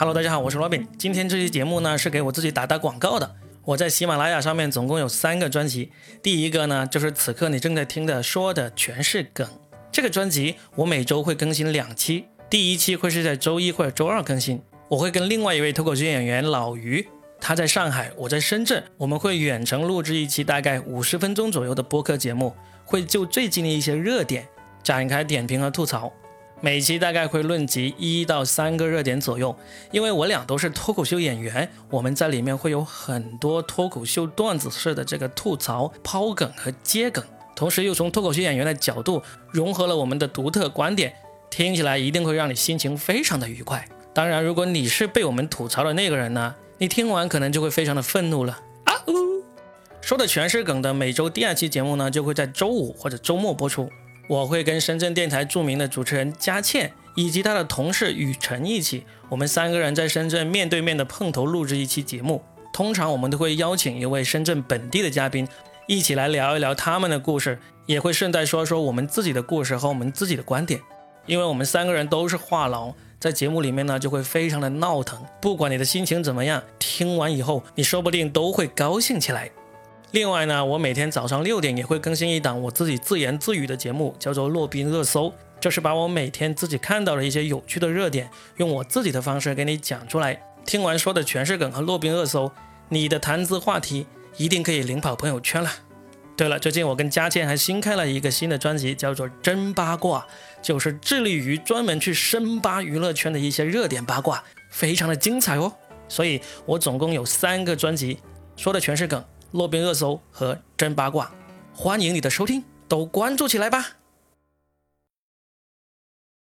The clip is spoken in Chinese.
Hello，大家好，我是罗宾。今天这期节目呢是给我自己打打广告的。我在喜马拉雅上面总共有三个专辑，第一个呢就是此刻你正在听的，说的全是梗。这个专辑我每周会更新两期，第一期会是在周一或者周二更新。我会跟另外一位脱口秀演员老于，他在上海，我在深圳，我们会远程录制一期大概五十分钟左右的播客节目，会就最近的一些热点展开点评和吐槽。每期大概会论及一到三个热点左右，因为我俩都是脱口秀演员，我们在里面会有很多脱口秀段子式的这个吐槽、抛梗和接梗，同时又从脱口秀演员的角度融合了我们的独特观点，听起来一定会让你心情非常的愉快。当然，如果你是被我们吐槽的那个人呢，你听完可能就会非常的愤怒了啊呜！说的全是梗的每周第二期节目呢，就会在周五或者周末播出。我会跟深圳电台著名的主持人佳倩以及她的同事雨辰一起，我们三个人在深圳面对面的碰头录制一期节目。通常我们都会邀请一位深圳本地的嘉宾，一起来聊一聊他们的故事，也会顺带说说我们自己的故事和我们自己的观点。因为我们三个人都是话痨，在节目里面呢就会非常的闹腾。不管你的心情怎么样，听完以后你说不定都会高兴起来。另外呢，我每天早上六点也会更新一档我自己自言自语的节目，叫做《洛宾热搜》，就是把我每天自己看到的一些有趣的热点，用我自己的方式给你讲出来。听完说的全是梗和洛宾热搜，你的谈资话题一定可以领跑朋友圈了。对了，最近我跟佳倩还新开了一个新的专辑，叫做《真八卦》，就是致力于专门去深扒娱乐圈的一些热点八卦，非常的精彩哦。所以我总共有三个专辑，说的全是梗。洛宾热搜和真八卦，欢迎你的收听，都关注起来吧。